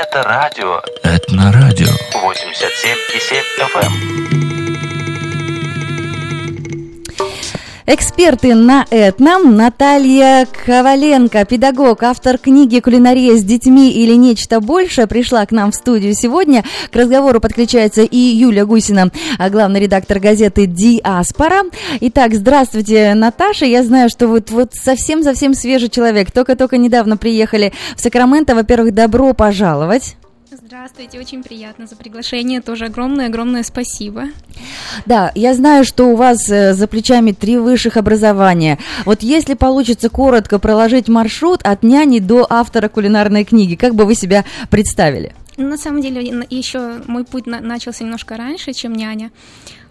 Это радио. Это на радио. 87,7 FM. Эксперты на этном Наталья Коваленко, педагог, автор книги «Кулинария с детьми или нечто большее», пришла к нам в студию сегодня. К разговору подключается и Юля Гусина, а главный редактор газеты «Диаспора». Итак, здравствуйте, Наташа. Я знаю, что вы вот совсем-совсем свежий человек. Только-только недавно приехали в Сакраменто. Во-первых, добро пожаловать. Здравствуйте, очень приятно за приглашение. Тоже огромное-огромное спасибо. Да, я знаю, что у вас э, за плечами три высших образования. Вот если получится коротко проложить маршрут от няни до автора кулинарной книги, как бы вы себя представили? На самом деле, еще мой путь начался немножко раньше, чем няня.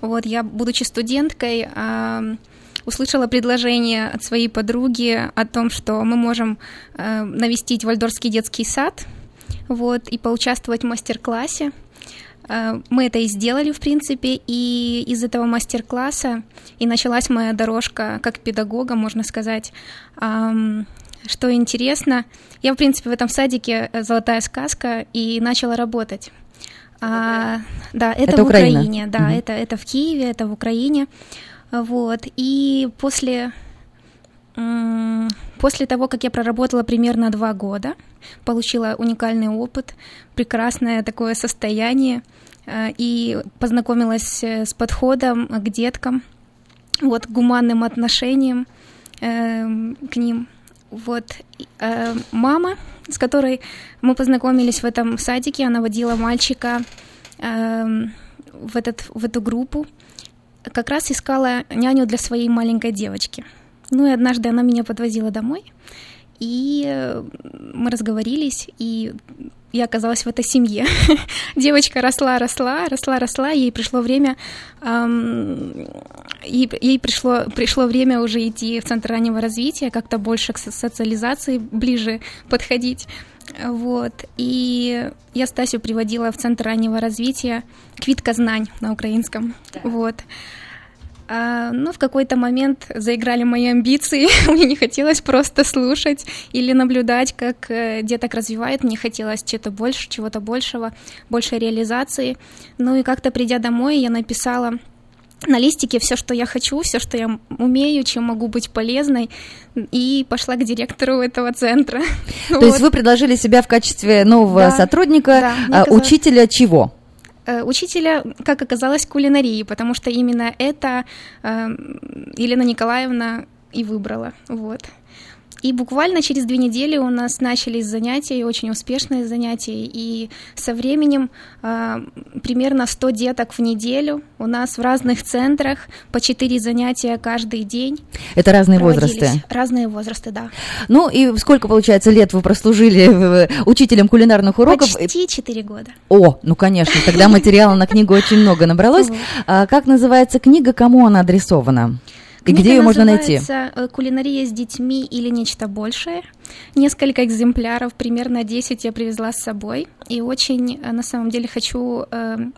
Вот я, будучи студенткой, услышала предложение от своей подруги о том, что мы можем э, навестить Вальдорфский детский сад – вот, и поучаствовать в мастер-классе. Э, мы это и сделали, в принципе, и из этого мастер-класса и началась моя дорожка как педагога, можно сказать. Что интересно, я, в принципе, в этом садике э, «Золотая сказка» и начала работать. А, да, это, это в Украина. Украине, да, угу. это, это в Киеве, это в Украине. Вот, и после После того, как я проработала примерно два года, получила уникальный опыт, прекрасное такое состояние э, и познакомилась э, с подходом к деткам, вот, гуманным отношениям э, к ним. Вот э, мама, с которой мы познакомились в этом садике, она водила мальчика э, в, этот, в эту группу, как раз искала няню для своей маленькой девочки – ну и однажды она меня подвозила домой, и э, мы разговорились, и я оказалась в этой семье. Девочка росла, росла, росла, росла, ей пришло время, эм, ей, ей пришло, пришло время уже идти в центр раннего развития, как-то больше к социализации ближе подходить. Вот. И я Стасю приводила в центр раннего развития Квитка знань на украинском. Да. Вот. А, ну, в какой-то момент заиграли мои амбиции, мне не хотелось просто слушать или наблюдать, как э, деток развивает, мне хотелось чего-то больше, чего-то большего, большей реализации. Ну и как-то придя домой, я написала на листике все, что я хочу, все, что я умею, чем могу быть полезной, и пошла к директору этого центра. То вот. есть вы предложили себя в качестве нового да, сотрудника, да, а, учителя чего? Э, учителя, как оказалось, кулинарии, потому что именно это э, Елена Николаевна и выбрала. Вот. И буквально через две недели у нас начались занятия, очень успешные занятия, и со временем э, примерно 100 деток в неделю у нас в разных центрах, по 4 занятия каждый день. Это разные возрасты? Разные возрасты, да. Ну и сколько, получается, лет вы прослужили учителем кулинарных уроков? Почти 4 года. О, ну конечно, тогда материала на книгу очень много набралось. А как называется книга, кому она адресована? И где ее можно найти? Э, «Кулинария с детьми» или «Нечто большее». Несколько экземпляров, примерно 10 я привезла с собой. И очень, э, на самом деле, хочу эм,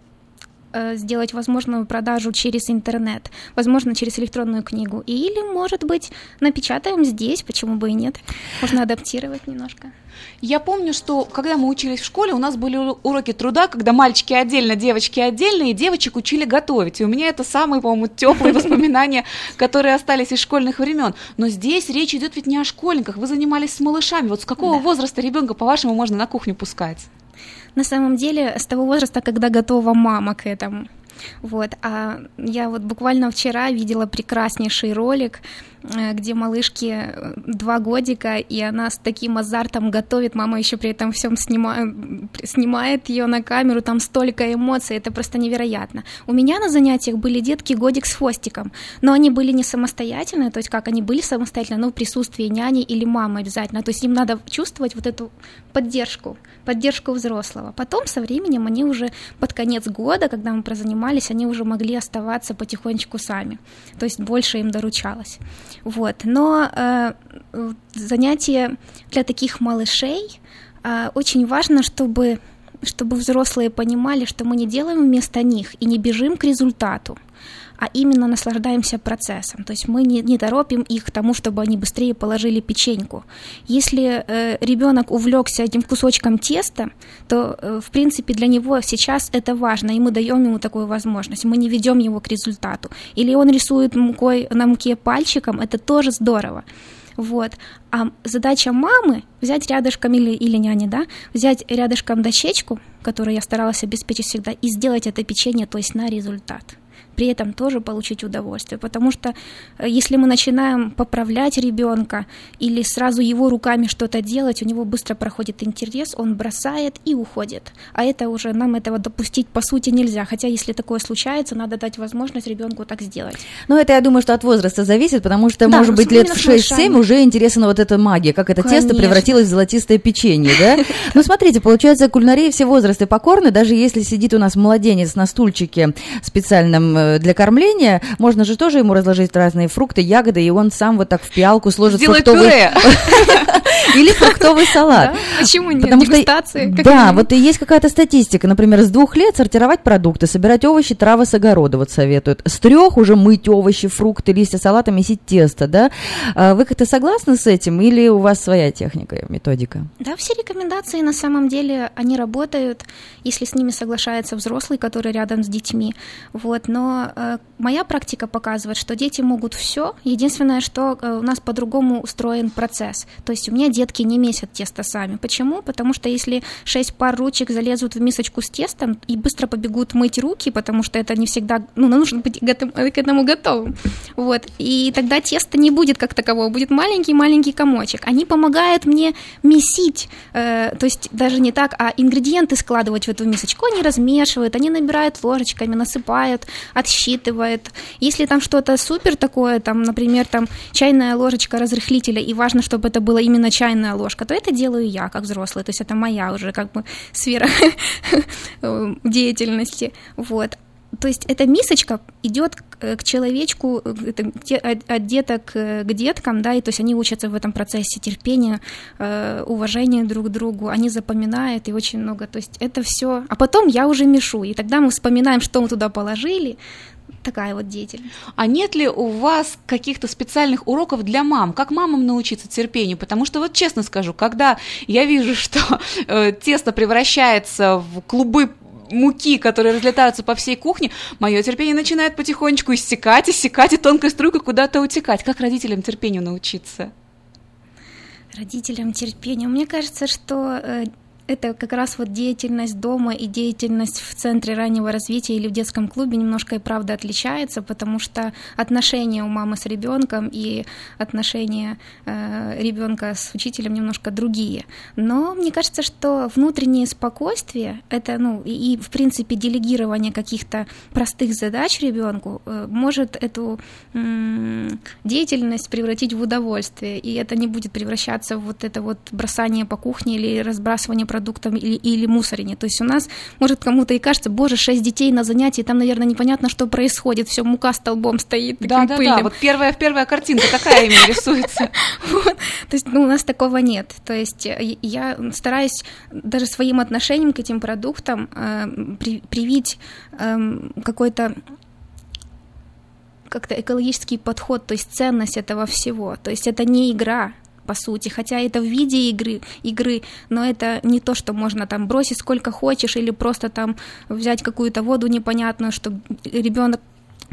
сделать возможную продажу через интернет, возможно, через электронную книгу. Или, может быть, напечатаем здесь, почему бы и нет. Можно адаптировать немножко. Я помню, что когда мы учились в школе, у нас были уроки труда, когда мальчики отдельно, девочки отдельно, и девочек учили готовить. И у меня это самые, по-моему, теплые воспоминания, которые остались из школьных времен. Но здесь речь идет ведь не о школьниках. Вы занимались с малышами. Вот с какого да. возраста ребенка, по-вашему, можно на кухню пускать? На самом деле, с того возраста, когда готова мама к этому. Вот. А я вот буквально вчера видела прекраснейший ролик, где малышке э, два годика, и она с таким азартом готовит, мама еще при этом всем снимает, снимает ее на камеру, там столько эмоций, это просто невероятно. У меня на занятиях были детки годик с хвостиком, но они были не самостоятельные, то есть как они были самостоятельно, но в присутствии няни или мамы обязательно, то есть им надо чувствовать вот эту поддержку, поддержку взрослого. Потом со временем они уже под конец года, когда мы прозанимались, они уже могли оставаться потихонечку сами, то есть больше им доручалось. Вот. Но э, занятия для таких малышей э, очень важно, чтобы чтобы взрослые понимали, что мы не делаем вместо них и не бежим к результату, а именно наслаждаемся процессом. То есть мы не, не торопим их к тому, чтобы они быстрее положили печеньку. Если э, ребенок увлекся этим кусочком теста, то, э, в принципе, для него сейчас это важно, и мы даем ему такую возможность. Мы не ведем его к результату. Или он рисует мукой, на муке пальчиком, это тоже здорово. Вот. А задача мамы взять рядышком или, или няни, да, взять рядышком дощечку, которую я старалась обеспечить всегда, и сделать это печенье, то есть на результат при этом тоже получить удовольствие. Потому что э, если мы начинаем поправлять ребенка или сразу его руками что-то делать, у него быстро проходит интерес, он бросает и уходит. А это уже нам этого допустить по сути нельзя. Хотя если такое случается, надо дать возможность ребенку так сделать. Ну, это я думаю, что от возраста зависит, потому что, да, может быть, лет в 6-7 уже интересна вот эта магия, как это Конечно. тесто превратилось в золотистое печенье, да? Ну, смотрите, получается, кулинарии все возрасты покорны, даже если сидит у нас младенец на стульчике специальном э, для кормления, можно же тоже ему разложить разные фрукты, ягоды, и он сам вот так в пиалку сложит Сделай фруктовый... пюре. Или фруктовый салат. Почему нет? Потому что, да, вот и есть какая-то статистика. Например, с двух лет сортировать продукты, собирать овощи, травы с огорода вот советуют. С трех уже мыть овощи, фрукты, листья салата, месить тесто, да? А вы как-то согласны с этим или у вас своя техника, методика? Да, все рекомендации на самом деле, они работают, если с ними соглашается взрослый, который рядом с детьми. Вот, но э, моя практика показывает, что дети могут все. Единственное, что э, у нас по-другому устроен процесс. То есть у меня детки не месят тесто сами. Почему? Потому что если шесть пар ручек залезут в мисочку с тестом и быстро побегут мыть руки, потому что это не всегда, ну, нужно быть готов, к этому готовым. Вот. И тогда тесто не будет как такового, будет маленький-маленький комочек. Они помогают мне месить, э, то есть даже не так, а ингредиенты складывать в эту мисочку. Они размешивают, они набирают ложечками, насыпают, отсчитывают. Если там что-то супер такое, там, например, там чайная ложечка разрыхлителя, и важно, чтобы это было именно чайная ложка, то это делаю я как взрослый, то есть это моя уже как бы сфера деятельности. Вот. То есть эта мисочка идет к, к человечку, это, от деток к деткам, да, и то есть они учатся в этом процессе терпения, э, уважения друг к другу, они запоминают и очень много, то есть это все. А потом я уже мешу, и тогда мы вспоминаем, что мы туда положили, такая вот деятельность. А нет ли у вас каких-то специальных уроков для мам? Как мамам научиться терпению? Потому что вот честно скажу, когда я вижу, что э, тесто превращается в клубы муки, которые разлетаются по всей кухне, мое терпение начинает потихонечку иссякать, иссякать, и тонкая струйка куда-то утекать. Как родителям терпению научиться? Родителям терпению. Мне кажется, что э, это как раз вот деятельность дома и деятельность в центре раннего развития или в детском клубе немножко и правда отличается, потому что отношения у мамы с ребенком и отношения э, ребенка с учителем немножко другие. Но мне кажется, что внутреннее спокойствие, это, ну, и, и в принципе делегирование каких-то простых задач ребенку э, может эту э, деятельность превратить в удовольствие, и это не будет превращаться в вот это вот бросание по кухне или разбрасывание продуктов продуктам или, или мусорине. То есть у нас, может, кому-то и кажется, боже, шесть детей на занятии, там, наверное, непонятно, что происходит, все мука столбом стоит. Да, да, пыльным. да, вот первая, первая картинка такая именно рисуется. То есть, ну, у нас такого нет. То есть э, я стараюсь даже своим отношением к этим продуктам э, привить эм, какой-то как-то экологический подход, то есть ценность этого всего. То есть это не игра, по сути, хотя это в виде игры, игры, но это не то, что можно там бросить сколько хочешь или просто там взять какую-то воду непонятную, чтобы ребенок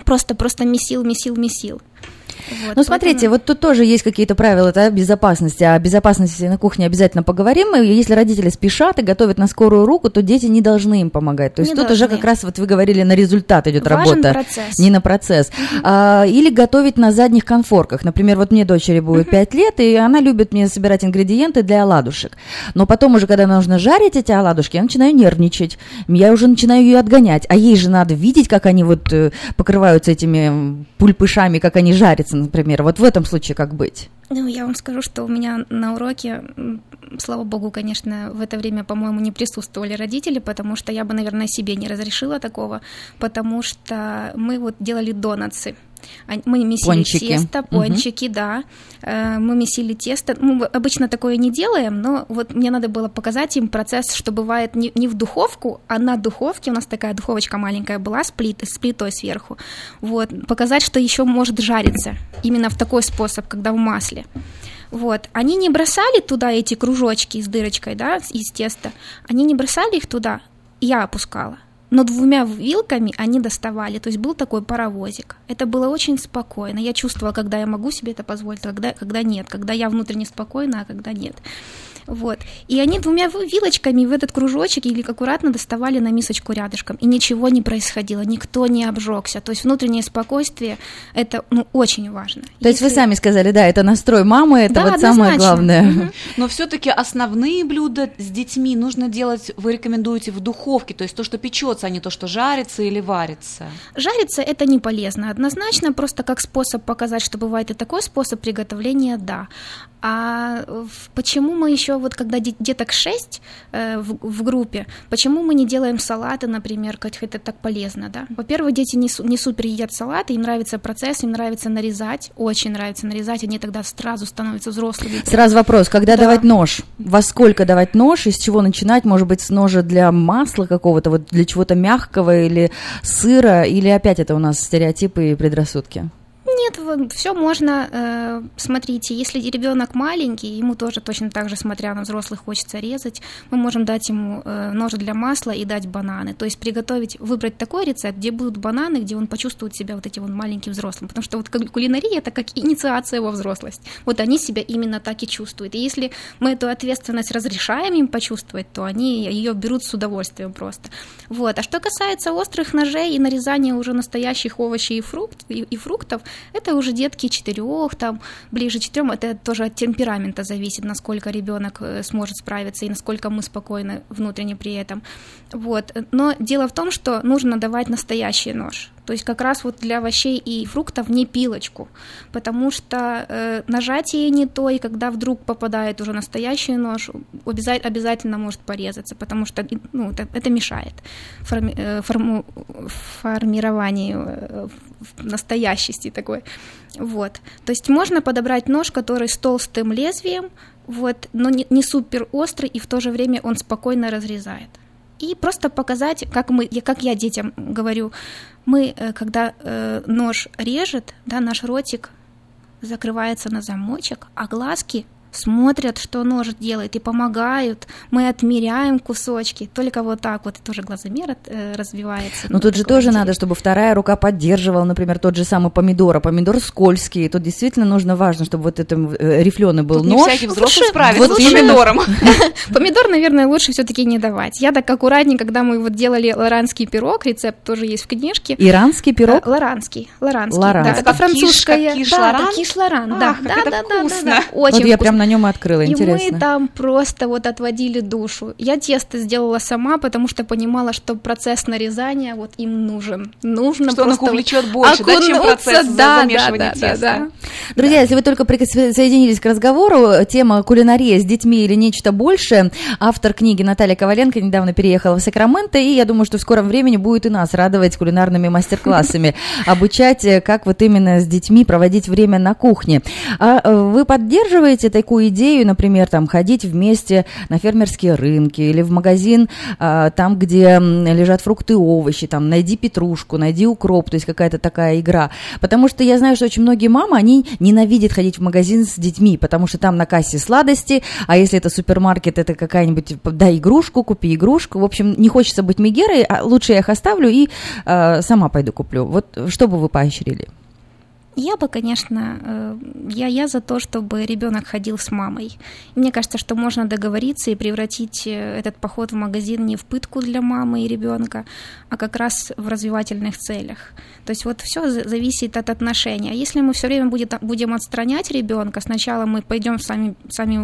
просто просто месил, месил, месил. Вот, ну, смотрите, поэтому... вот тут тоже есть какие-то правила да, безопасности. О безопасности на кухне обязательно поговорим. И если родители спешат и готовят на скорую руку, то дети не должны им помогать. То есть не тут должны. уже как раз вот вы говорили, на результат идет Важен работа, процесс. не на процесс. А, или готовить на задних конфорках. Например, вот мне дочери будет угу. 5 лет, и она любит мне собирать ингредиенты для оладушек. Но потом уже, когда нужно жарить эти оладушки, я начинаю нервничать. Я уже начинаю ее отгонять. А ей же надо видеть, как они вот э, покрываются этими пульпышами, как они жарятся например? Вот в этом случае как быть? Ну, я вам скажу, что у меня на уроке, слава богу, конечно, в это время, по-моему, не присутствовали родители, потому что я бы, наверное, себе не разрешила такого, потому что мы вот делали донатсы. Ань- Мы месили Пончики. тесто, пончики, да. Э, Мы месили тесто. Мы обычно такое не делаем, но вот мне надо было показать им процесс, что бывает не, не в духовку, а на духовке. У нас такая духовочка маленькая была с, плит, с плитой сверху. Вот. Показать, что еще может жариться. Именно в такой способ, когда в масле. Вот. Они не бросали туда эти кружочки с дырочкой, да, из теста. Они не бросали их туда, я опускала. Но двумя вилками они доставали, то есть был такой паровозик. Это было очень спокойно. Я чувствовала, когда я могу себе это позволить, когда, когда нет, когда я внутренне спокойна, а когда нет. Вот. И они двумя ви- вилочками в этот кружочек или аккуратно доставали на мисочку рядышком. И ничего не происходило, никто не обжегся. То есть внутреннее спокойствие – это ну, очень важно. То есть вы Если- сами сказали, да, это настрой мамы, это Да, вот самое однозначно. главное. Мгм. Но все-таки основные блюда с детьми нужно делать, вы рекомендуете в духовке, то есть то, что печется, а не то, что жарится или варится. Жариться это не полезно, однозначно, просто как способ показать, что бывает и такой способ приготовления, да. А почему мы еще, вот когда де- деток 6 э, в, в группе, почему мы не делаем салаты, например, хоть это так полезно, да? Во-первых, дети не, не супер едят салаты, им нравится процесс, им нравится нарезать, очень нравится нарезать, они тогда сразу становятся взрослыми. Сразу вопрос, когда Да. давать нож? Во сколько давать нож? И с чего начинать? Может быть, с ножа для масла какого-то, вот для чего-то мягкого или сыра? Или опять это у нас стереотипы и предрассудки? Нет, все можно. э, Смотрите, если ребенок маленький, ему тоже точно так же, смотря на взрослых, хочется резать, мы можем дать ему э, нож для масла и дать бананы. То есть приготовить, выбрать такой рецепт, где будут бананы, где он почувствует себя вот этим вот маленьким взрослым. Потому что вот ку- кулинария это как инициация во взрослость. Вот они себя именно так и чувствуют. И если мы эту ответственность разрешаем им почувствовать, то они ее берут с удовольствием просто. Вот. А что касается острых ножей и нарезания уже настоящих овощей и, фрукт, и, и фруктов, это уже детки четырех, там ближе четырем, это тоже от темперамента зависит, насколько ребенок э, сможет справиться и насколько мы спокойны внутренне при этом. Вот. Но дело в том, что нужно давать настоящий нож. То есть как раз вот для овощей и фруктов не пилочку, потому что э, нажатие не то, и когда вдруг попадает уже настоящий нож, обяза- обязательно может порезаться, потому что ну, это, это мешает форми- э, форму- формированию э, настоящести такой. Вот. То есть можно подобрать нож, который с толстым лезвием, вот, но не, не супер острый, и в то же время он спокойно разрезает. И просто показать, как мы, как я детям говорю, мы, э, когда э, нож режет, да, наш ротик закрывается на замочек, а глазки смотрят, что нож делает, и помогают. Мы отмеряем кусочки. Только вот так вот тоже глазомер от- э, развивается. Ну, тут же тоже надо, чтобы вторая рука поддерживала, например, тот же самый помидор. А помидор скользкий. Тут действительно нужно важно, чтобы вот это рифленый был Тут не нож. всякий взрослый справится вот с помидором. Помидор, наверное, лучше все-таки не давать. Я так аккуратнее, когда мы вот делали лоранский пирог, рецепт тоже есть в книжке. Иранский пирог. Э, Лоранский, лоранский, Лоранский. да, Это французская, киш да, лоран? как киш лоран, да, Ах, как да, это да, да, да, вкусно. да, очень вот я вкусно. прям на нем и открыла, И интересно. мы там просто вот отводили душу. Я тесто сделала сама, потому что понимала, что процесс нарезания вот им нужен. Нужно Что он их просто увлечет больше, да, чем окунуться, процесс да, замешивания да, да, теста. да, да. Друзья, если вы только присоединились к разговору, тема кулинария с детьми или нечто большее, автор книги Наталья Коваленко недавно переехала в Сакраменто, и я думаю, что в скором времени будет и нас радовать кулинарными мастер-классами, обучать, э, как вот именно с детьми проводить время на кухне. А э, вы поддерживаете такую идею, например, там ходить вместе на фермерские рынки или в магазин, а, там, где лежат фрукты и овощи, там, найди петрушку, найди укроп, то есть какая-то такая игра. Потому что я знаю, что очень многие мамы, они ненавидят ходить в магазин с детьми, потому что там на кассе сладости, а если это супермаркет, это какая-нибудь, дай игрушку, купи игрушку. В общем, не хочется быть мегерой, а лучше я их оставлю и э, сама пойду куплю. Вот что бы вы поощрили? Я бы, конечно, э, я, я за то, чтобы ребенок ходил с мамой. Мне кажется, что можно договориться и превратить э, этот поход в магазин не в пытку для мамы и ребенка, а как раз в развивательных целях. То есть вот все зависит от отношений. А если мы все время будет, будем отстранять ребенка, сначала мы пойдем сами, сами,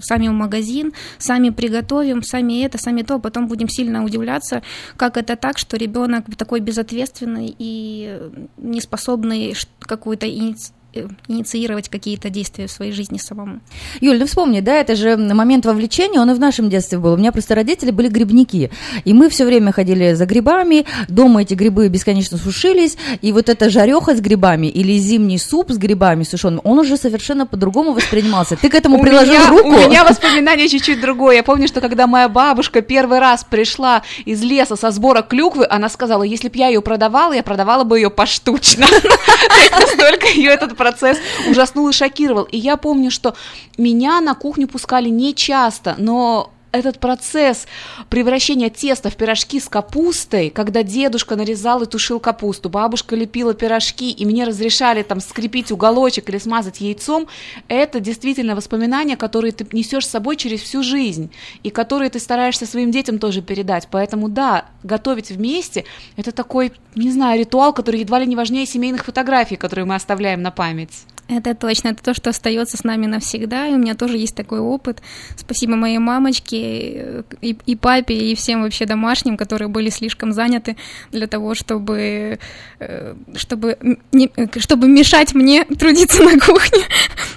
сами в магазин, сами приготовим, сами это, сами то, потом будем сильно удивляться, как это так, что ребенок такой безответственный и неспособный ш- какую-то иници- э, инициировать какие-то действия в своей жизни самому. Юль, ну вспомни, да, это же момент вовлечения, он и в нашем детстве был. У меня просто родители были грибники, и мы все время ходили за грибами, дома эти грибы бесконечно сушились, и вот эта жареха с грибами или зимний суп с грибами сушеным, он уже совершенно по-другому воспринимался. Ты к этому У приложил меня- руку? У меня воспоминание чуть-чуть другое. Я помню, что когда моя бабушка первый раз пришла из леса со сбора клюквы, она сказала, если бы я ее продавала, я продавала бы ее поштучно. Настолько ее этот процесс ужаснул и шокировал. И я помню, что меня на кухню пускали не часто, но этот процесс превращения теста в пирожки с капустой, когда дедушка нарезал и тушил капусту, бабушка лепила пирожки, и мне разрешали там скрепить уголочек или смазать яйцом, это действительно воспоминания, которые ты несешь с собой через всю жизнь, и которые ты стараешься своим детям тоже передать. Поэтому да, готовить вместе – это такой, не знаю, ритуал, который едва ли не важнее семейных фотографий, которые мы оставляем на память. Это точно, это то, что остается с нами навсегда, и у меня тоже есть такой опыт. Спасибо моей мамочке э, и, и папе, и всем вообще домашним, которые были слишком заняты для того, чтобы, э, чтобы, не- э, чтобы мешать мне трудиться на кухне.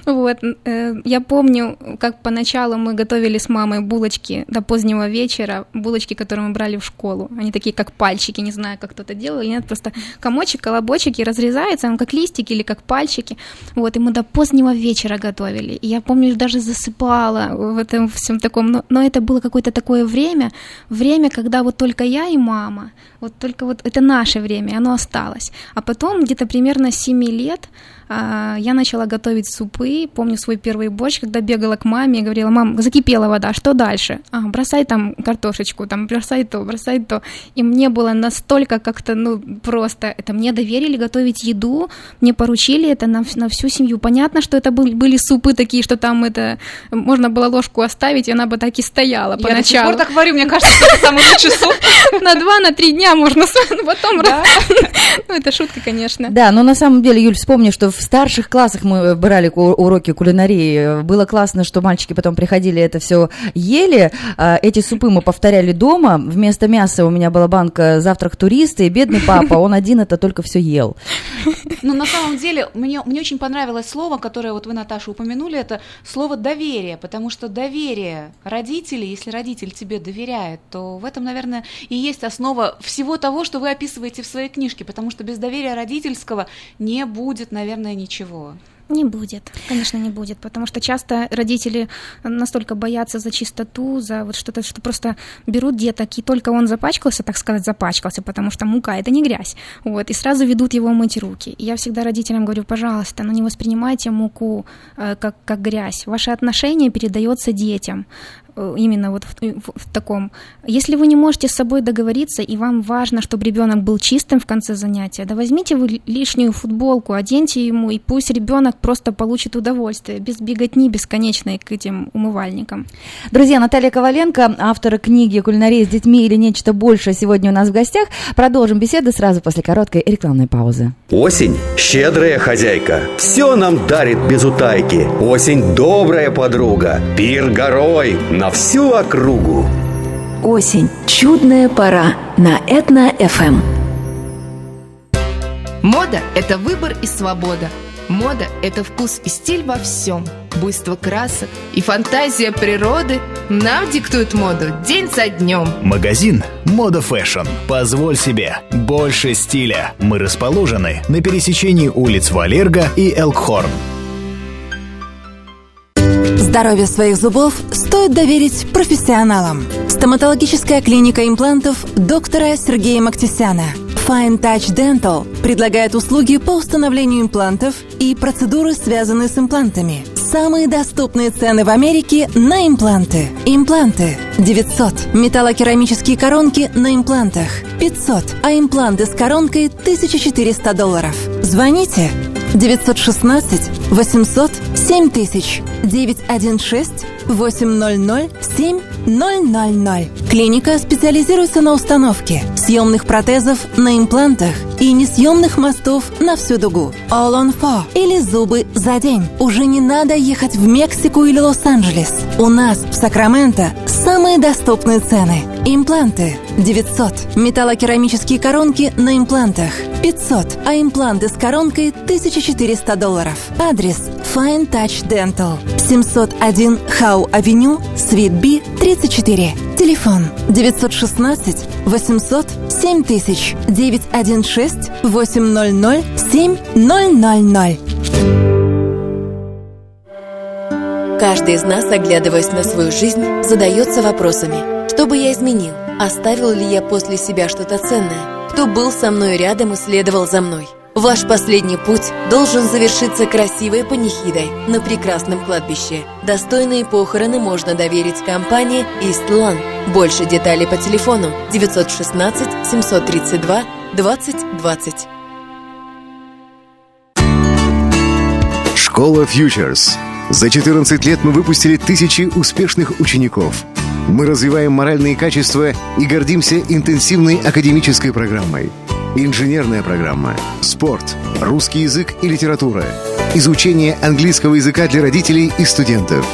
Вот. Я помню, как поначалу мы готовили с мамой булочки до позднего вечера, булочки, которые мы брали в школу. Они такие, как пальчики, не знаю, как кто-то делал нет, просто комочек, колобочек и разрезается, он как листики или как пальчики. Вот, и мы до позднего вечера готовили. И я помню, даже засыпала в этом всем таком. Но, но это было какое-то такое время, время, когда вот только я и мама, вот только вот это наше время, оно осталось. А потом, где-то примерно с 7 лет, а, я начала готовить супы. Помню свой первый борщ, когда бегала к маме и говорила, мам, закипела вода, что дальше? А, бросай там картошечку, там бросай то, бросай то. И мне было настолько как-то, ну, просто, это мне доверили готовить еду, мне поручили это на, на всю семью. Понятно, что это были, были супы такие, что там это, можно было ложку оставить, и она бы так и стояла Я до сих поначалу. пор так варю, мне кажется, что это самый лучший суп. На два, на три дня можно, потом... Ну, это шутка, конечно. Да, но на самом деле, Юль, вспомни, что в старших классах мы брали ку- уроки кулинарии. Было классно, что мальчики потом приходили, это все ели. А, Эти супы мы повторяли дома. Вместо мяса у меня была банка завтрак туриста, и бедный папа, он один это только все ел. Ну, на самом деле, мне, мне очень понравилось слово, которое вот вы, Наташа, упомянули, это слово доверие, потому что доверие родителей, если родитель тебе доверяет, то в этом, наверное, и есть основа всего того, что вы описываете в своей книжке, потому что без доверия родительского не будет, наверное, ничего. Не будет, конечно, не будет, потому что часто родители настолько боятся за чистоту, за вот что-то, что просто берут деток, и только он запачкался, так сказать, запачкался, потому что мука – это не грязь, вот, и сразу ведут его мыть руки. И я всегда родителям говорю, пожалуйста, ну не воспринимайте муку э, как, как грязь. Ваше отношение передается детям именно вот в, в- в таком. Если вы не можете с собой договориться, и вам важно, чтобы ребенок был чистым в конце занятия, да возьмите вы лишнюю футболку, оденьте ему, и пусть ребенок просто получит удовольствие, без беготни бесконечной к этим умывальникам. Друзья, Наталья Коваленко, автор книги «Кулинария с детьми или нечто большее» сегодня у нас в гостях. Продолжим беседу сразу после короткой рекламной паузы. Осень – щедрая хозяйка. Все нам дарит без утайки. Осень – добрая подруга. Пир горой на всю округу. Осень. Чудная пора на Этно-ФМ. Мода – это выбор и свобода. Мода – это вкус и стиль во всем. Буйство красок и фантазия природы нам диктуют моду день за днем. Магазин «Мода Fashion». Позволь себе больше стиля. Мы расположены на пересечении улиц Walerga и Elkhorn. Здоровье своих зубов стоит доверить профессионалам. Стоматологическая клиника имплантов доктора Сергея Мактисяна. Fine Touch Dental предлагает услуги по установлению имплантов и процедуры, связанные с имплантами. Самые доступные цены в Америке на импланты. Импланты 900. Металлокерамические коронки на имплантах 500. А импланты с коронкой 1400 долларов. Звоните 916 800 7000 916 800 7000. Клиника специализируется на установке съемных протезов на имплантах и несъемных мостов на всю дугу. All on four или зубы за день. Уже не надо ехать в Мексику или Лос-Анджелес. У нас в Сакраменто самые доступные цены. Импланты 900. Металлокерамические коронки на имплантах 500. А импланты с коронкой 1400 долларов. Адрес Fine Touch Dental. 701 Хау Авеню, Свит Би, 34. Телефон 916 800 7000 916 800 7000. Каждый из нас, оглядываясь на свою жизнь, задается вопросами. Что бы я изменил? Оставил ли я после себя что-то ценное? Кто был со мной рядом и следовал за мной? Ваш последний путь должен завершиться красивой панихидой на прекрасном кладбище. Достойные похороны можно доверить компании «Истлан». Больше деталей по телефону 916 732 20 20. Школа Futures. За 14 лет мы выпустили тысячи успешных учеников. Мы развиваем моральные качества и гордимся интенсивной академической программой. Инженерная программа, спорт, русский язык и литература, изучение английского языка для родителей и студентов.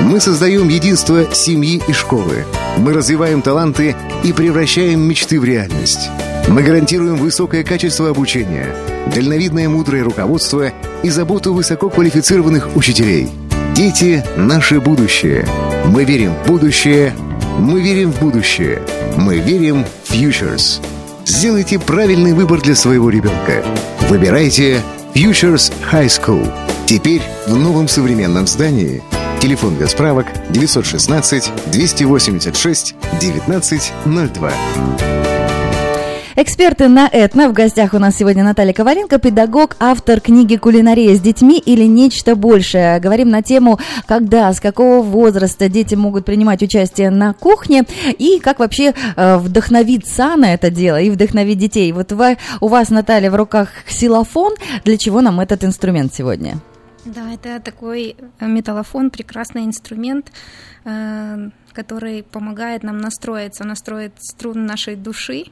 Мы создаем единство семьи и школы. Мы развиваем таланты и превращаем мечты в реальность. Мы гарантируем высокое качество обучения, дальновидное мудрое руководство и заботу высококвалифицированных учителей. Дети – наше будущее. Мы верим в будущее. Мы верим в будущее. Мы верим в Futures. Сделайте правильный выбор для своего ребенка. Выбирайте Futures High School. Теперь в новом современном здании. Телефон для справок 916 286 1902. Эксперты на Этно. В гостях у нас сегодня Наталья Коваленко, педагог, автор книги «Кулинария с детьми» или «Нечто большее». Говорим на тему, когда, с какого возраста дети могут принимать участие на кухне и как вообще э, вдохновиться на это дело и вдохновить детей. Вот вы, у вас, Наталья, в руках ксилофон. Для чего нам этот инструмент сегодня? Да, это такой металлофон, прекрасный инструмент, э, который помогает нам настроиться, настроить струны нашей души,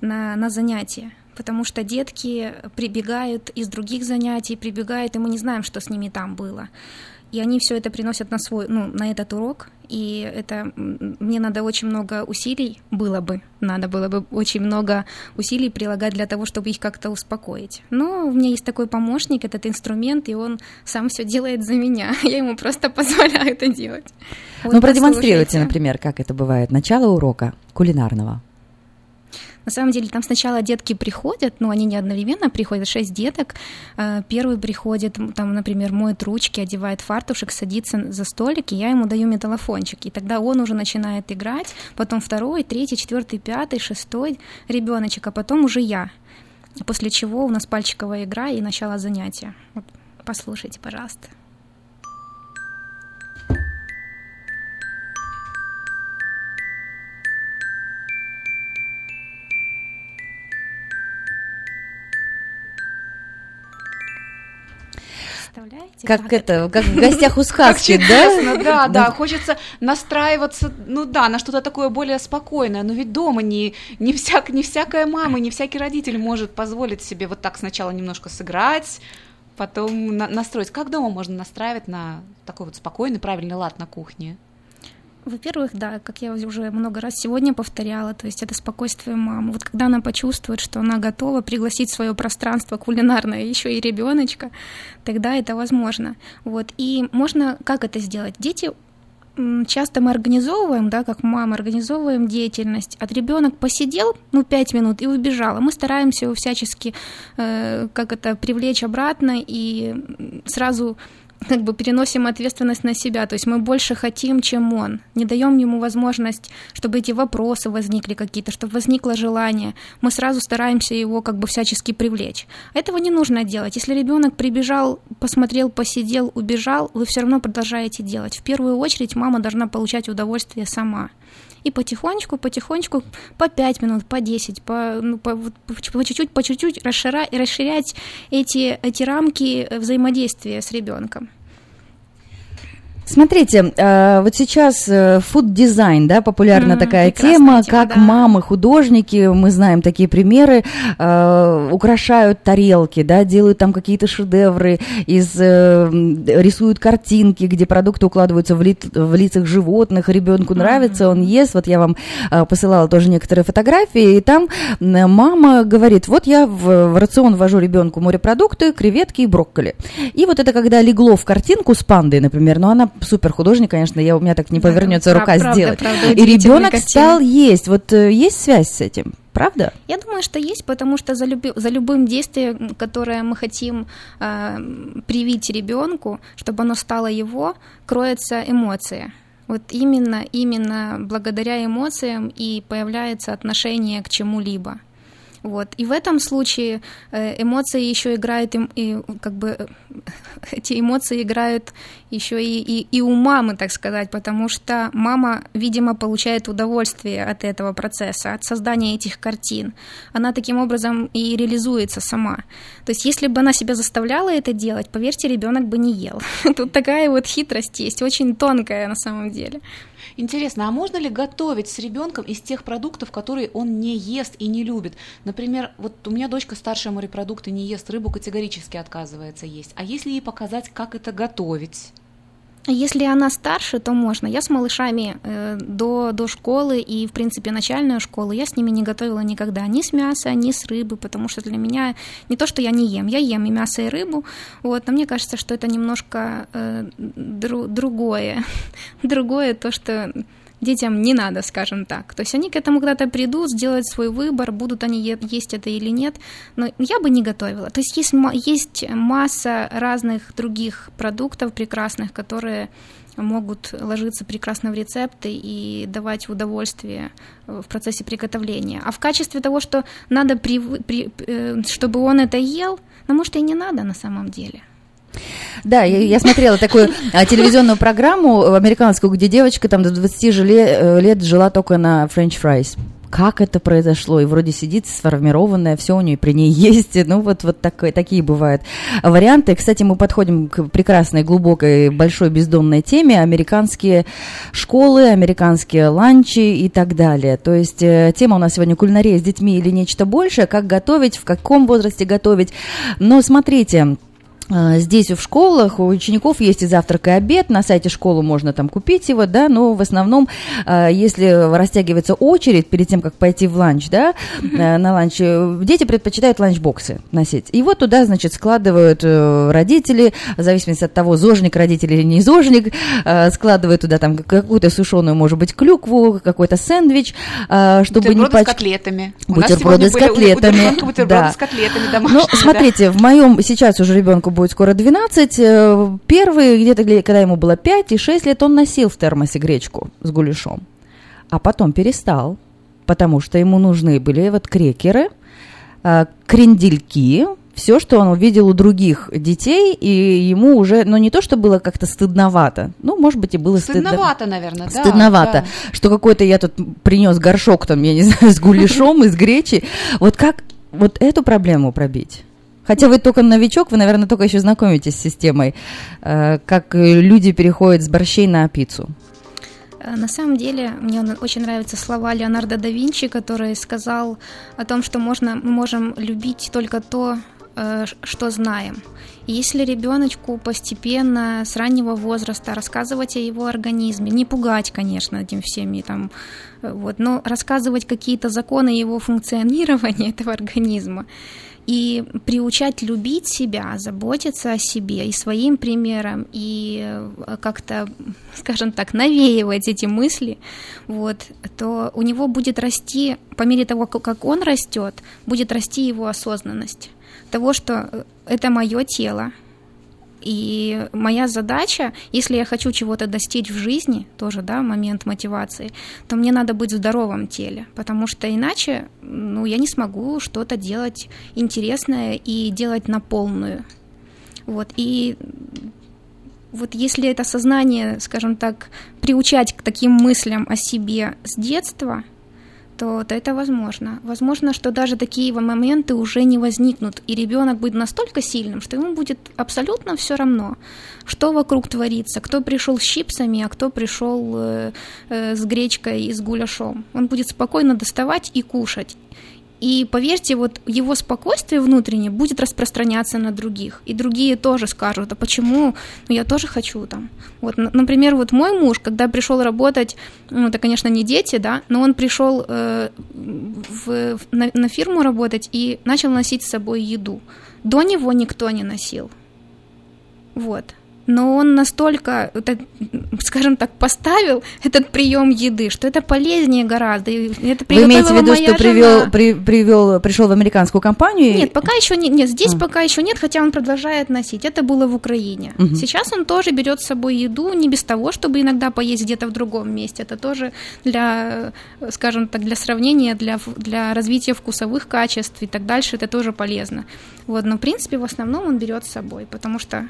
на, на занятия потому что детки прибегают из других занятий, прибегают, и мы не знаем, что с ними там было. И они все это приносят на свой, ну, на этот урок, и это мне надо очень много усилий было бы, надо было бы очень много усилий прилагать для того, чтобы их как-то успокоить. Но у меня есть такой помощник, этот инструмент, и он сам все делает за меня. Я ему просто позволяю это делать. Вот ну, продемонстрируйте, например, как это бывает. Начало урока кулинарного. На самом деле там сначала детки приходят, но они не одновременно приходят, шесть деток. Э, первый приходит, там, например, моет ручки, одевает фартушек, садится за столик, и я ему даю металлофончик. И тогда он уже начинает играть, потом второй, третий, четвертый, пятый, шестой ребеночек, а потом уже я. После чего у нас пальчиковая игра и начало занятия. Вот, послушайте, пожалуйста. Как, это, как в гостях у сказки, да? Да, да, хочется настраиваться, ну да, на что-то такое более спокойное, но ведь дома не, не, всяк, не всякая мама, не всякий родитель может позволить себе вот так сначала немножко сыграть, потом на, настроить. Как дома можно настраивать на такой вот спокойный, правильный лад на кухне? Во-первых, да, как я уже много раз сегодня повторяла, то есть это спокойствие мамы. Вот когда она почувствует, что она готова пригласить свое пространство кулинарное еще и ребеночка, тогда это возможно. Вот. И можно как это сделать? Дети часто мы организовываем, да, как мама, организовываем деятельность. От ребенок посидел, ну, пять минут и убежал. А мы стараемся его всячески, э, как это, привлечь обратно и сразу как бы переносим ответственность на себя, то есть мы больше хотим, чем он, не даем ему возможность, чтобы эти вопросы возникли какие-то, чтобы возникло желание, мы сразу стараемся его как бы всячески привлечь. Этого не нужно делать. Если ребенок прибежал, посмотрел, посидел, убежал, вы все равно продолжаете делать. В первую очередь мама должна получать удовольствие сама и потихонечку, потихонечку, по 5 минут, по 10, по, ну, по, по чуть-чуть, по чуть-чуть расширять, расширять эти, эти рамки взаимодействия с ребенком. Смотрите, э, вот сейчас фуд-дизайн, да, популярна М, такая тема, тема, как да. мамы, художники, мы знаем такие примеры, э, украшают тарелки, да, делают там какие-то шедевры, из, э, рисуют картинки, где продукты укладываются в, ли- в лицах животных, ребенку нравится, он ест. Вот я вам э, посылала тоже некоторые фотографии, и там мама говорит, вот я в, в рацион ввожу ребенку морепродукты, креветки и брокколи. И вот это когда легло в картинку с пандой, например, но она супер художник, конечно, я, у меня так не Да, повернется прав- рука правда, сделать. правда, и ребенок стал есть. Вот э, есть связь с этим, правда? Я думаю, что есть, потому что за, люби- за любым действием, которое мы хотим э, привить ребенку, чтобы оно стало его, кроется эмоция. Вот именно, именно благодаря эмоциям и появляется отношение к чему-либо. Вот. И в этом случае э, эмоции еще играют, им- и, как бы эти эмоции играют еще и, и, и у мамы, так сказать, потому что мама, видимо, получает удовольствие от этого процесса, от создания этих картин. Она таким образом и реализуется сама. То есть, если бы она себя заставляла это делать, поверьте, ребенок бы не ел. Тут такая вот хитрость есть, очень тонкая на самом деле. Интересно, а можно ли готовить с ребенком из тех продуктов, которые он не ест и не любит? Например, вот у меня дочка старшая морепродукты не ест, рыбу категорически отказывается есть. А если ей показать, как это готовить? Если она старше, то можно. Я с малышами э, до, до школы и, в принципе, начальную школу, я с ними не готовила никогда. Ни с мяса, ни с рыбы, потому что для меня не то, что я не ем, я ем и мясо, и рыбу, вот, но мне кажется, что это немножко э, дру- другое. другое то, что детям не надо, скажем так. То есть они к этому когда-то придут, сделают свой выбор, будут они есть это или нет, но я бы не готовила. То есть есть, есть масса разных других продуктов прекрасных, которые могут ложиться прекрасно в рецепты и давать удовольствие э, в процессе приготовления. А в качестве того, что надо, привы- при- э, чтобы он это ел, ну, может, и не надо на самом деле. Да, я, я смотрела такую а, телевизионную программу американскую, где девочка там до 20 же ле- э, лет жила только на french fries. Как это произошло? И вроде сидит сформированная, все у нее при ней есть. Ну, вот, вот такой, такие бывают варианты. Кстати, мы подходим к прекрасной, глубокой, большой бездонной теме. Американские школы, американские ланчи и так далее. То есть э, тема у нас сегодня кулинария с детьми или нечто большее. Как готовить, в каком возрасте готовить. Но смотрите, а, Здесь в школах у учеников есть и завтрак, и обед. На сайте школы можно там купить его, да, но в основном, а, если растягивается очередь перед тем, как пойти в ланч, да, э, на ланч, э, дети предпочитают ланчбоксы носить. И вот туда, значит, складывают э, родители, в зависимости от того, зожник родитель или не зожник, складывают туда там какую-то сушеную, может быть, клюкву, какой-то сэндвич, чтобы не бутерброды с котлетами. У нас Бутерброды с были у- у котлетами. ребенка бутерброды да. с котлетами Ну, домашние. да. смотрите, в моем сейчас уже ребенку будет скоро 12. э, Первый, где-то, где- когда ему было 5 и 6 лет, он носил в термосе гречку с гуляшом. А потом перестал, потому что ему нужны были вот крекеры, э, крендельки, все, что он увидел у других детей, и ему уже, ну, не то, что было как-то стыдновато, ну, может быть, и было стыдно. Стыдновато, наверное, да. Стыдновато, да. что какой-то я тут принес горшок, там, я не знаю, с гуляшом, из гречи. Вот как вот эту проблему пробить? Хотя вы только новичок, вы, наверное, только еще знакомитесь с системой, э, как люди переходят с борщей на пиццу. Э, На самом деле, мне очень нравятся слова Леонардо да Винчи, который сказал о том, что можно, мы можем любить только то, э, что знаем. И если ребеночку постепенно, с раннего возраста рассказывать о его организме, не пугать, конечно, этим всеми там, вот, но рассказывать какие-то законы его функционирования этого организма, и приучать любить себя, заботиться о себе и своим примером, и э, как-то, скажем так, навеивать эти мысли, вот, то у него будет расти, по мере того, как он растет, будет расти его осознанность того, что э, это мое тело, и моя задача, если я хочу чего-то достичь в жизни, тоже, да, момент мотивации, то мне надо быть в здоровом теле, потому что иначе, ну, я не смогу что-то делать интересное и делать на полную. Вот, и вот если это сознание, скажем так, приучать к таким мыслям о себе с детства, то, то это возможно. Возможно, что даже такие моменты уже не возникнут, и ребенок будет настолько сильным, что ему будет абсолютно все равно, что вокруг творится, кто пришел с чипсами, а кто пришел э, э, с гречкой и с гуляшом. Он будет спокойно доставать и кушать. И поверьте, вот его спокойствие внутреннее будет распространяться на других. И другие тоже скажут, а почему? Ну, я тоже хочу там. Вот, например, вот мой муж, когда пришел работать, ну, это, конечно, не дети, да, но он пришел э, в, на, на фирму работать и начал носить с собой еду. До него никто не носил. Вот но он настолько, скажем так, поставил этот прием еды, что это полезнее гораздо. Это Вы имеете в виду, что привел, при, привел, пришел в американскую компанию? Нет, пока еще нет, нет здесь а. пока еще нет, хотя он продолжает носить. Это было в Украине. Угу. Сейчас он тоже берет с собой еду, не без того, чтобы иногда поесть где-то в другом месте. Это тоже для, скажем так, для сравнения, для, для развития вкусовых качеств и так дальше, это тоже полезно. Вот, но в принципе в основном он берет с собой, потому что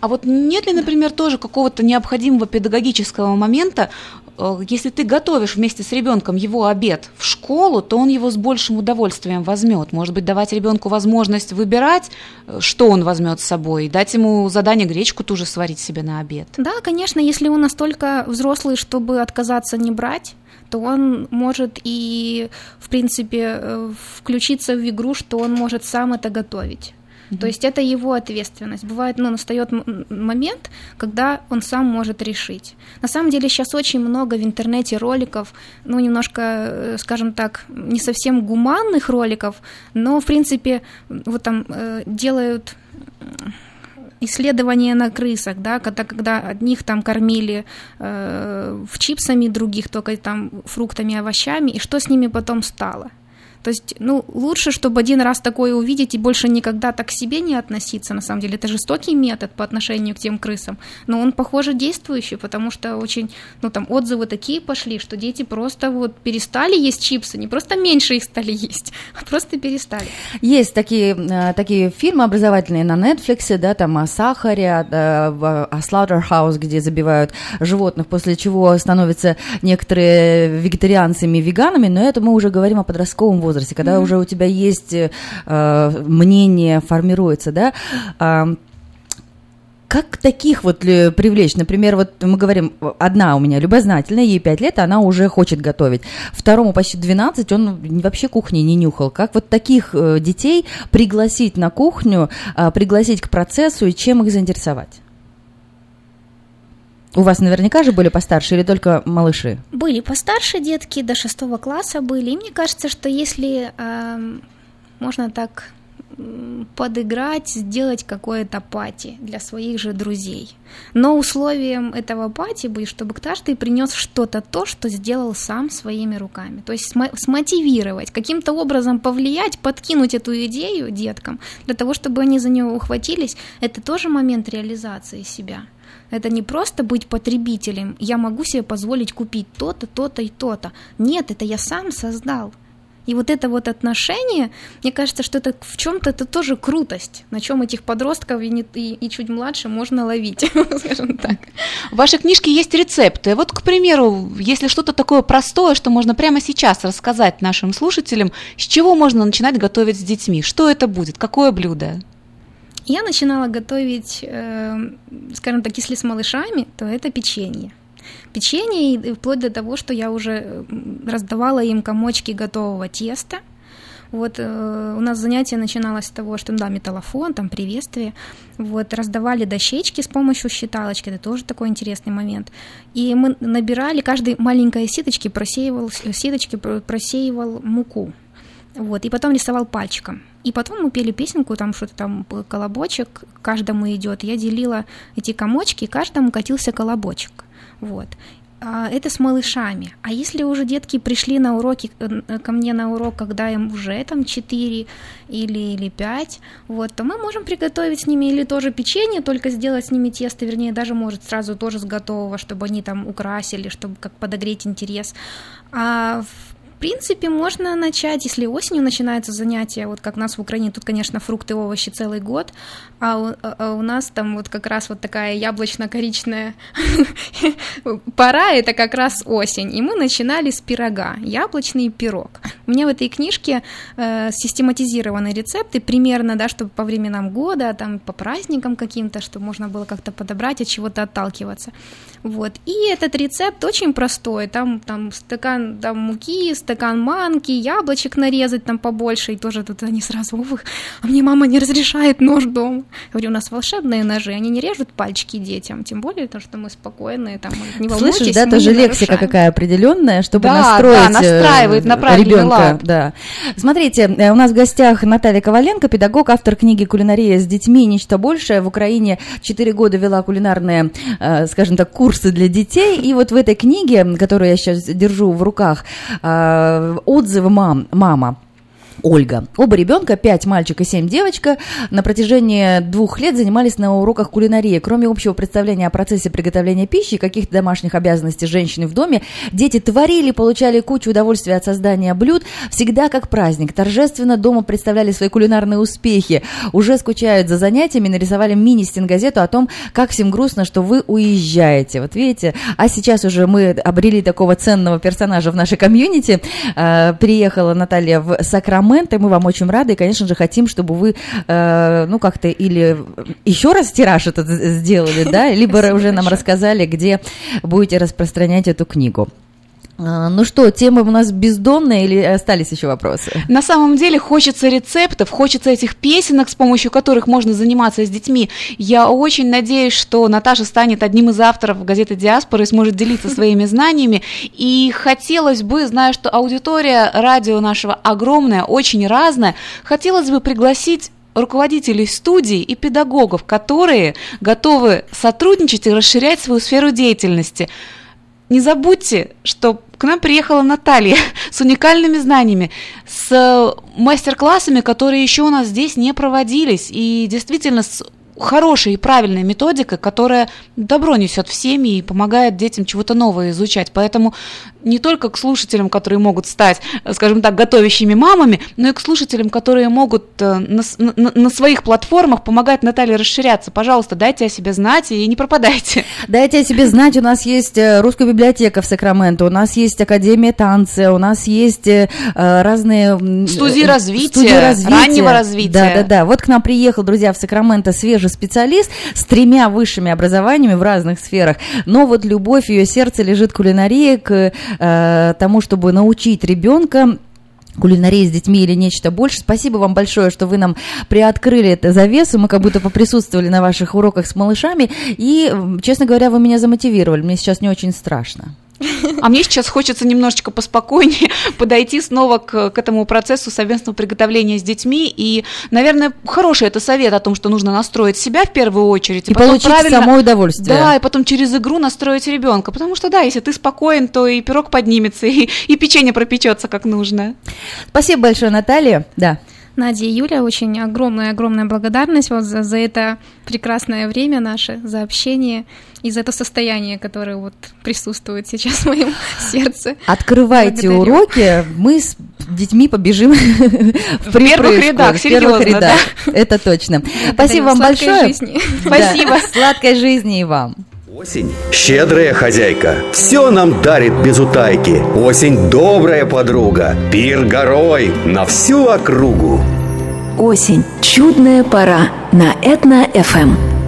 а вот нет ли, например, тоже какого-то необходимого педагогического момента, э, если ты готовишь вместе с ребенком его обед в школу, то он его с большим удовольствием возьмет. Может быть, давать ребенку возможность выбирать, э, что он возьмет с собой, дать ему задание гречку тоже сварить себе на обед. Да, конечно, если он настолько взрослый, чтобы отказаться не брать, то он может и, в принципе, э, включиться в игру, что он может сам это готовить. То есть это его ответственность. Бывает, ну, настает момент, когда он сам может решить. На самом деле сейчас очень много в интернете роликов, ну, немножко, э, скажем так, не совсем гуманных роликов, но, в принципе, вот там э, делают исследования на крысах, да, когда, когда одних там кормили э, в чипсами, других только там фруктами, овощами, и что с ними потом стало – то есть, ну, лучше, чтобы один раз такое увидеть и больше никогда так к себе не относиться, на самом деле. Это жестокий метод по отношению к тем крысам, но он, похоже, действующий, потому что очень, ну, там, отзывы такие пошли, что дети просто вот перестали есть чипсы, не просто меньше их стали есть, а просто перестали. Есть такие, э, такие фильмы образовательные на Netflix, да, там о сахаре, о, о Slaughterhouse, где забивают животных, после чего становятся некоторые вегетарианцами, веганами, но это мы уже говорим о подростковом возрасте возрасте, когда mm-hmm. уже у тебя есть э, мнение, формируется, да, э, как таких вот привлечь? Например, вот мы говорим, одна у меня любознательная, ей 5 лет, она уже хочет готовить. Второму почти 12, он вообще кухни не нюхал. Как вот таких э, детей пригласить на кухню, э, пригласить к процессу и чем их заинтересовать? У вас наверняка же были постарше или только малыши? Были постарше детки, до шестого класса были. И мне кажется, что если э, можно так подыграть, сделать какое-то пати для своих же друзей. Но условием этого пати будет, чтобы каждый принес что-то то, что сделал сам своими руками. То есть смотивировать, каким-то образом повлиять, подкинуть эту идею деткам, для того, чтобы они за нее ухватились, это тоже момент реализации себя. Это не просто быть потребителем, я могу себе позволить купить то-то, то-то и то-то. Нет, это я сам создал. И вот это вот отношение, мне кажется, что это в чем-то это тоже крутость, на чем этих подростков и, не, и, и чуть младше можно ловить, скажем так. В вашей книжке есть рецепты. Вот, к примеру, если что-то такое простое, что можно прямо сейчас рассказать нашим слушателям, с чего можно начинать готовить с детьми? Что это будет? Какое блюдо? Я начинала готовить, э, скажем так, если с малышами, то это печенье. Печенье, и вплоть до того, что я уже раздавала им комочки готового теста. Вот э, у нас занятие начиналось с того, что да, металлофон, там приветствие. Вот раздавали дощечки с помощью считалочки, это тоже такой интересный момент. И мы набирали, каждой маленькой сеточки просеивал, сеточки просеивал муку. Вот, и потом рисовал пальчиком. И потом мы пели песенку, там что-то там колобочек каждому идет. Я делила эти комочки, каждому катился колобочек. Вот. А это с малышами. А если уже детки пришли на уроки, э, ко мне на урок, когда им уже там 4 или, или 5, вот, то мы можем приготовить с ними или тоже печенье, только сделать с ними тесто, вернее, даже может сразу тоже с готового, чтобы они там украсили, чтобы как подогреть интерес. А принципе, можно начать, если осенью начинается занятие, вот как у нас в Украине, тут, конечно, фрукты, овощи целый год, а у, а, а у нас там вот как раз вот такая яблочно-коричная пора, это как раз осень, и мы начинали с пирога, яблочный пирог. У меня в этой книжке э, систематизированы рецепты примерно, да, чтобы по временам года, там, по праздникам каким-то, чтобы можно было как-то подобрать, от чего-то отталкиваться. Вот. И этот рецепт очень простой, там, там стакан там, муки, стакан манки, яблочек нарезать там побольше, и тоже тут они сразу, ух, а мне мама не разрешает нож дома. говорю, у нас волшебные ножи, они не режут пальчики детям, тем более то, что мы спокойные, там, не волнуйтесь, Слышишь, да, тоже лексика нарушаем. какая определенная, чтобы Да, настроить да, настраивает на правильный ребенка. лад. Да. Смотрите, э, у нас в гостях Наталья Коваленко, педагог, автор книги «Кулинария с детьми. Нечто большее». В Украине 4 года вела кулинарные, э, скажем так, курсы для детей. И вот в этой книге, которую я сейчас держу в руках, э, отзывы мам, мама. Ольга. Оба ребенка, 5 мальчик и 7 девочка, на протяжении двух лет занимались на уроках кулинарии. Кроме общего представления о процессе приготовления пищи и каких-то домашних обязанностей женщины в доме, дети творили, получали кучу удовольствия от создания блюд, всегда как праздник. Торжественно дома представляли свои кулинарные успехи. Уже скучают за занятиями, нарисовали мини-стенгазету о том, как всем грустно, что вы уезжаете. Вот видите, а сейчас уже мы обрели такого ценного персонажа в нашей комьюнити. Э, Приехала Наталья в Сакраменто, и мы вам очень рады, и, конечно же, хотим, чтобы вы, э, ну, как-то или еще раз тираж этот сделали, да, либо уже нам рассказали, где будете распространять эту книгу. А, Ну что, темы у нас бездонные или остались еще вопросы? На самом деле хочется рецептов, хочется этих песенок, с помощью которых можно заниматься с детьми. Я очень надеюсь, что Наташа станет одним из авторов газеты «Диаспора» и сможет делиться своими знаниями. И хотелось бы, зная, что аудитория радио нашего огромная, очень разная, хотелось бы пригласить руководителей студий и педагогов, которые готовы сотрудничать и расширять свою сферу деятельности. Не забудьте, что к нам приехала Наталья с уникальными знаниями, с мастер-классами, которые еще у нас здесь не проводились, и действительно с хорошей и правильной методикой, которая добро несет в семьи и помогает детям чего-то новое изучать. Поэтому не только к слушателям, которые могут стать, скажем так, готовящими мамами, но и к слушателям, которые могут э, на, на- на своих платформах помогать Наталье расширяться. Пожалуйста, дайте о себе знать и не пропадайте. Дайте о себе знать, у нас есть э, русская библиотека в Сакраменто, у нас есть Академия танца, у нас есть э, разные... Студии развития, студии развития. раннего развития. Да, да, да. Вот к нам приехал, друзья, в Сакраменто свежий специалист с тремя высшими образованиями в разных сферах, но вот любовь, ее сердце лежит кулинарии, к э, тому, чтобы научить ребенка кулинарии с детьми или нечто больше. Спасибо вам большое, что вы нам приоткрыли эту завесу. Мы как будто поприсутствовали на ваших уроках с малышами. И, честно говоря, вы меня замотивировали. Мне сейчас не очень страшно. А мне сейчас хочется немножечко поспокойнее подойти снова к, к этому процессу совместного приготовления с детьми. И, наверное, хороший это совет о том, что нужно настроить себя в первую очередь. И потом получить правильно- само удовольствие. Да, и потом через игру настроить ребенка. Потому что, да, если ты спокоен, то и пирог поднимется, и, и печенье пропечется как нужно. Спасибо большое, Наталья. Да. Надя и Юля, очень огромная-огромная благодарность вот за, за это прекрасное время наше, за общение и за это состояние, которое вот присутствует сейчас в моем сердце. Открывайте Благодарю. уроки, мы с детьми побежим в первых рядах, в первых рядах. Это точно. Спасибо вам большое. Спасибо. Сладкой жизни и вам. Осень – щедрая хозяйка, все нам дарит без утайки. Осень – добрая подруга, пир горой на всю округу. Осень. Чудная пора на Этно-ФМ.